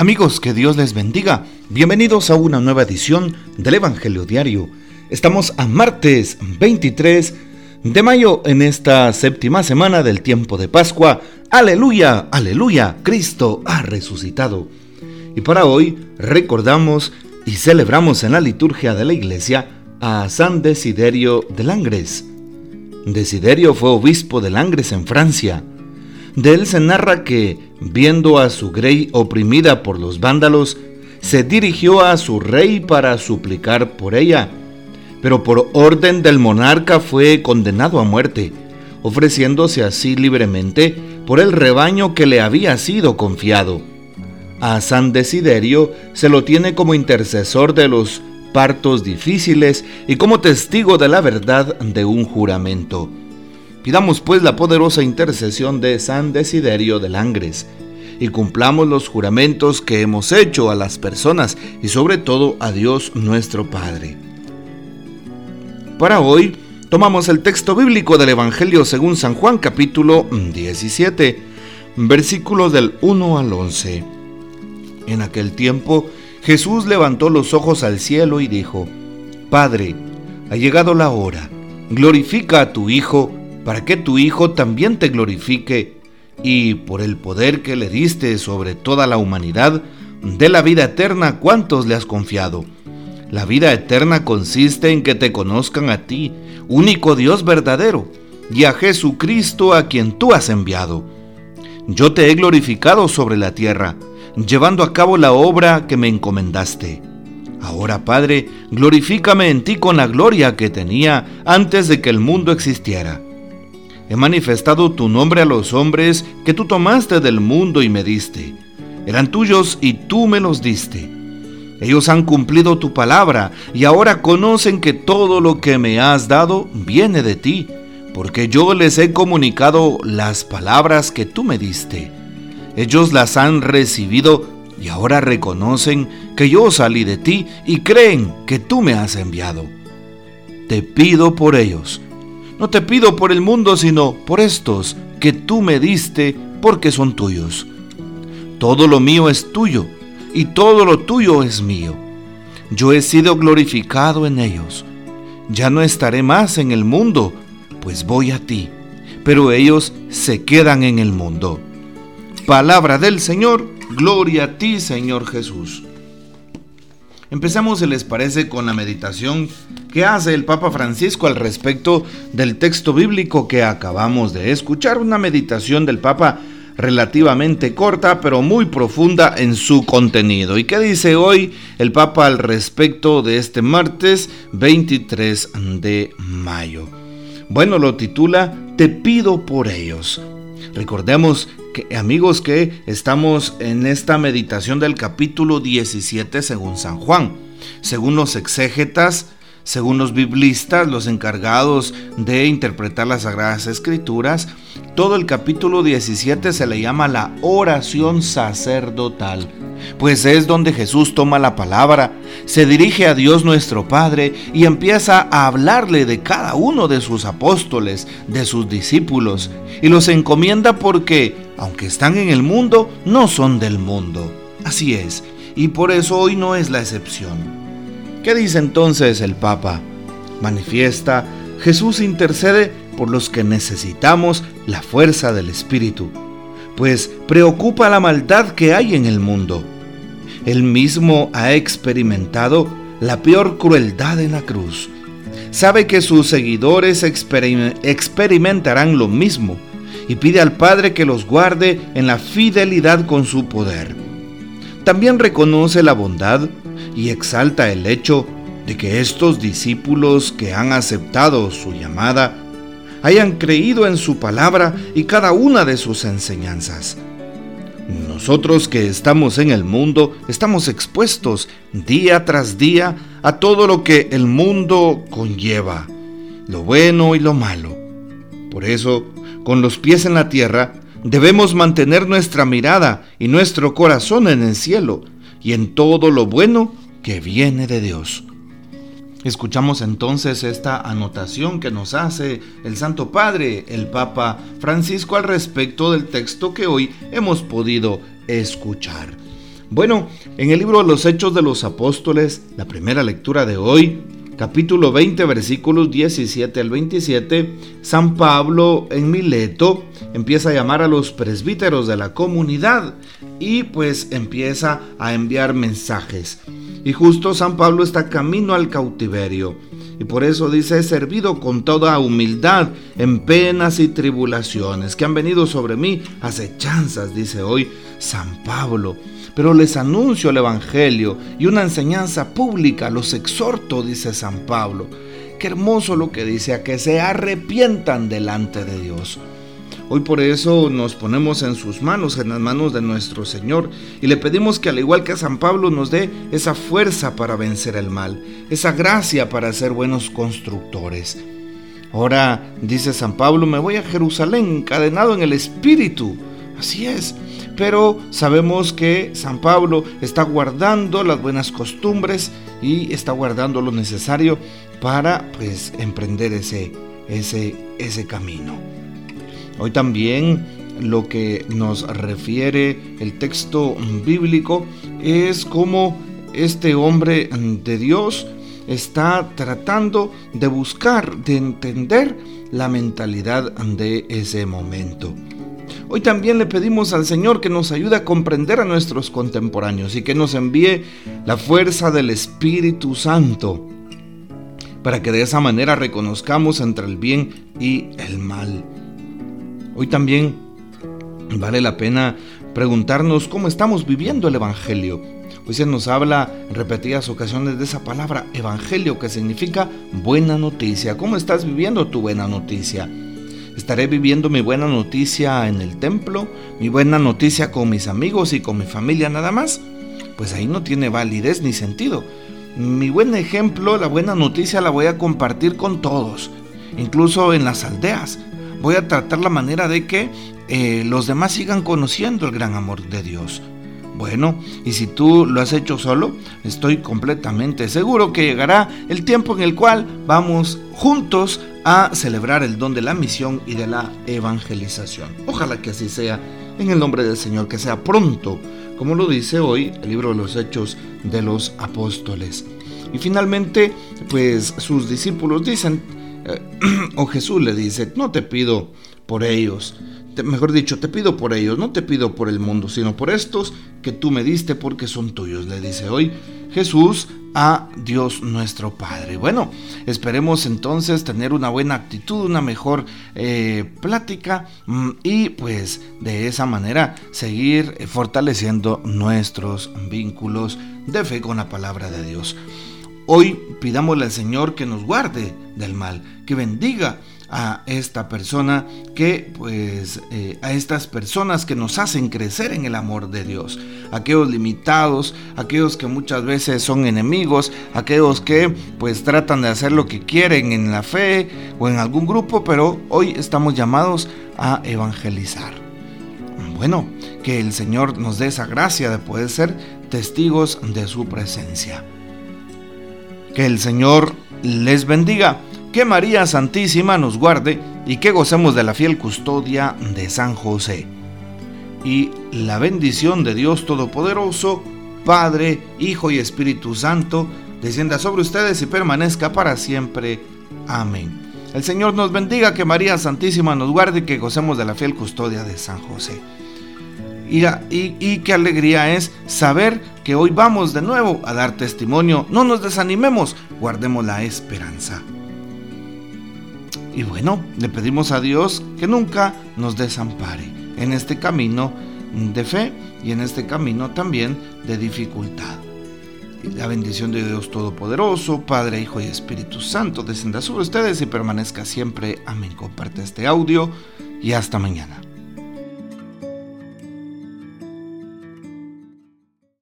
Amigos, que Dios les bendiga. Bienvenidos a una nueva edición del Evangelio Diario. Estamos a martes 23 de mayo en esta séptima semana del tiempo de Pascua. Aleluya, aleluya, Cristo ha resucitado. Y para hoy recordamos y celebramos en la liturgia de la iglesia a San Desiderio de Langres. Desiderio fue obispo de Langres en Francia. De él se narra que, viendo a su grey oprimida por los vándalos, se dirigió a su rey para suplicar por ella, pero por orden del monarca fue condenado a muerte, ofreciéndose así libremente por el rebaño que le había sido confiado. A San Desiderio se lo tiene como intercesor de los partos difíciles y como testigo de la verdad de un juramento. Pidamos pues la poderosa intercesión de San Desiderio de Langres y cumplamos los juramentos que hemos hecho a las personas y sobre todo a Dios nuestro Padre. Para hoy tomamos el texto bíblico del Evangelio según San Juan capítulo 17, versículos del 1 al 11. En aquel tiempo Jesús levantó los ojos al cielo y dijo, Padre, ha llegado la hora, glorifica a tu Hijo, para que tu Hijo también te glorifique, y por el poder que le diste sobre toda la humanidad, de la vida eterna, ¿cuántos le has confiado? La vida eterna consiste en que te conozcan a ti, único Dios verdadero, y a Jesucristo a quien tú has enviado. Yo te he glorificado sobre la tierra, llevando a cabo la obra que me encomendaste. Ahora, Padre, glorifícame en ti con la gloria que tenía antes de que el mundo existiera. He manifestado tu nombre a los hombres que tú tomaste del mundo y me diste. Eran tuyos y tú me los diste. Ellos han cumplido tu palabra y ahora conocen que todo lo que me has dado viene de ti, porque yo les he comunicado las palabras que tú me diste. Ellos las han recibido y ahora reconocen que yo salí de ti y creen que tú me has enviado. Te pido por ellos no te pido por el mundo, sino por estos que tú me diste porque son tuyos. Todo lo mío es tuyo y todo lo tuyo es mío. Yo he sido glorificado en ellos. Ya no estaré más en el mundo, pues voy a ti, pero ellos se quedan en el mundo. Palabra del Señor, gloria a ti Señor Jesús. Empezamos, si les parece, con la meditación que hace el Papa Francisco al respecto del texto bíblico que acabamos de escuchar. Una meditación del Papa relativamente corta, pero muy profunda en su contenido. ¿Y qué dice hoy el Papa al respecto de este martes 23 de mayo? Bueno, lo titula Te pido por ellos. Recordemos que, amigos, que estamos en esta meditación del capítulo 17 según San Juan. Según los exégetas, según los biblistas, los encargados de interpretar las Sagradas Escrituras, todo el capítulo 17 se le llama la oración sacerdotal, pues es donde Jesús toma la palabra, se dirige a Dios nuestro Padre y empieza a hablarle de cada uno de sus apóstoles, de sus discípulos, y los encomienda porque, aunque están en el mundo, no son del mundo. Así es, y por eso hoy no es la excepción. ¿Qué dice entonces el Papa? Manifiesta, Jesús intercede por los que necesitamos la fuerza del Espíritu, pues preocupa la maldad que hay en el mundo. Él mismo ha experimentado la peor crueldad en la cruz. Sabe que sus seguidores experimentarán lo mismo y pide al Padre que los guarde en la fidelidad con su poder. También reconoce la bondad y exalta el hecho de que estos discípulos que han aceptado su llamada hayan creído en su palabra y cada una de sus enseñanzas. Nosotros que estamos en el mundo estamos expuestos día tras día a todo lo que el mundo conlleva, lo bueno y lo malo. Por eso, con los pies en la tierra, debemos mantener nuestra mirada y nuestro corazón en el cielo y en todo lo bueno que viene de Dios. Escuchamos entonces esta anotación que nos hace el Santo Padre, el Papa Francisco, al respecto del texto que hoy hemos podido escuchar. Bueno, en el libro de los Hechos de los Apóstoles, la primera lectura de hoy, capítulo 20, versículos 17 al 27, San Pablo en Mileto empieza a llamar a los presbíteros de la comunidad y pues empieza a enviar mensajes. Y justo San Pablo está camino al cautiverio. Y por eso dice, he servido con toda humildad en penas y tribulaciones que han venido sobre mí, acechanzas, dice hoy San Pablo. Pero les anuncio el Evangelio y una enseñanza pública, los exhorto, dice San Pablo. Qué hermoso lo que dice, a que se arrepientan delante de Dios. Hoy por eso nos ponemos en sus manos, en las manos de nuestro Señor, y le pedimos que al igual que San Pablo nos dé esa fuerza para vencer el mal, esa gracia para ser buenos constructores. Ahora, dice San Pablo, me voy a Jerusalén encadenado en el Espíritu. Así es, pero sabemos que San Pablo está guardando las buenas costumbres y está guardando lo necesario para pues emprender ese, ese, ese camino. Hoy también lo que nos refiere el texto bíblico es cómo este hombre de Dios está tratando de buscar, de entender la mentalidad de ese momento. Hoy también le pedimos al Señor que nos ayude a comprender a nuestros contemporáneos y que nos envíe la fuerza del Espíritu Santo para que de esa manera reconozcamos entre el bien y el mal. Hoy también vale la pena preguntarnos cómo estamos viviendo el Evangelio. Hoy se nos habla en repetidas ocasiones de esa palabra Evangelio que significa buena noticia. ¿Cómo estás viviendo tu buena noticia? ¿Estaré viviendo mi buena noticia en el templo? ¿Mi buena noticia con mis amigos y con mi familia nada más? Pues ahí no tiene validez ni sentido. Mi buen ejemplo, la buena noticia la voy a compartir con todos, incluso en las aldeas voy a tratar la manera de que eh, los demás sigan conociendo el gran amor de Dios. Bueno, y si tú lo has hecho solo, estoy completamente seguro que llegará el tiempo en el cual vamos juntos a celebrar el don de la misión y de la evangelización. Ojalá que así sea, en el nombre del Señor, que sea pronto, como lo dice hoy el libro de los Hechos de los Apóstoles. Y finalmente, pues sus discípulos dicen, o Jesús le dice, no te pido por ellos, mejor dicho, te pido por ellos, no te pido por el mundo, sino por estos que tú me diste porque son tuyos, le dice hoy Jesús a Dios nuestro Padre. Bueno, esperemos entonces tener una buena actitud, una mejor eh, plática mm, y pues de esa manera seguir eh, fortaleciendo nuestros vínculos de fe con la palabra de Dios. Hoy pidámosle al Señor que nos guarde del mal, que bendiga a esta persona, que pues eh, a estas personas que nos hacen crecer en el amor de Dios, aquellos limitados, aquellos que muchas veces son enemigos, aquellos que pues tratan de hacer lo que quieren en la fe o en algún grupo, pero hoy estamos llamados a evangelizar. Bueno, que el Señor nos dé esa gracia de poder ser testigos de su presencia. Que el Señor les bendiga, que María Santísima nos guarde y que gocemos de la fiel custodia de San José. Y la bendición de Dios Todopoderoso, Padre, Hijo y Espíritu Santo, descienda sobre ustedes y permanezca para siempre. Amén. El Señor nos bendiga, que María Santísima nos guarde y que gocemos de la fiel custodia de San José. Y, qué alegría es saber que hoy vamos de nuevo a dar testimonio. No nos desanimemos, guardemos la esperanza. Y bueno, le pedimos a Dios que nunca nos desampare en este camino de fe y en este camino también de dificultad. la bendición de Dios Todopoderoso, Padre, Hijo y Espíritu Santo descienda sobre ustedes y permanezca siempre. Amén. Comparte este audio y hasta mañana.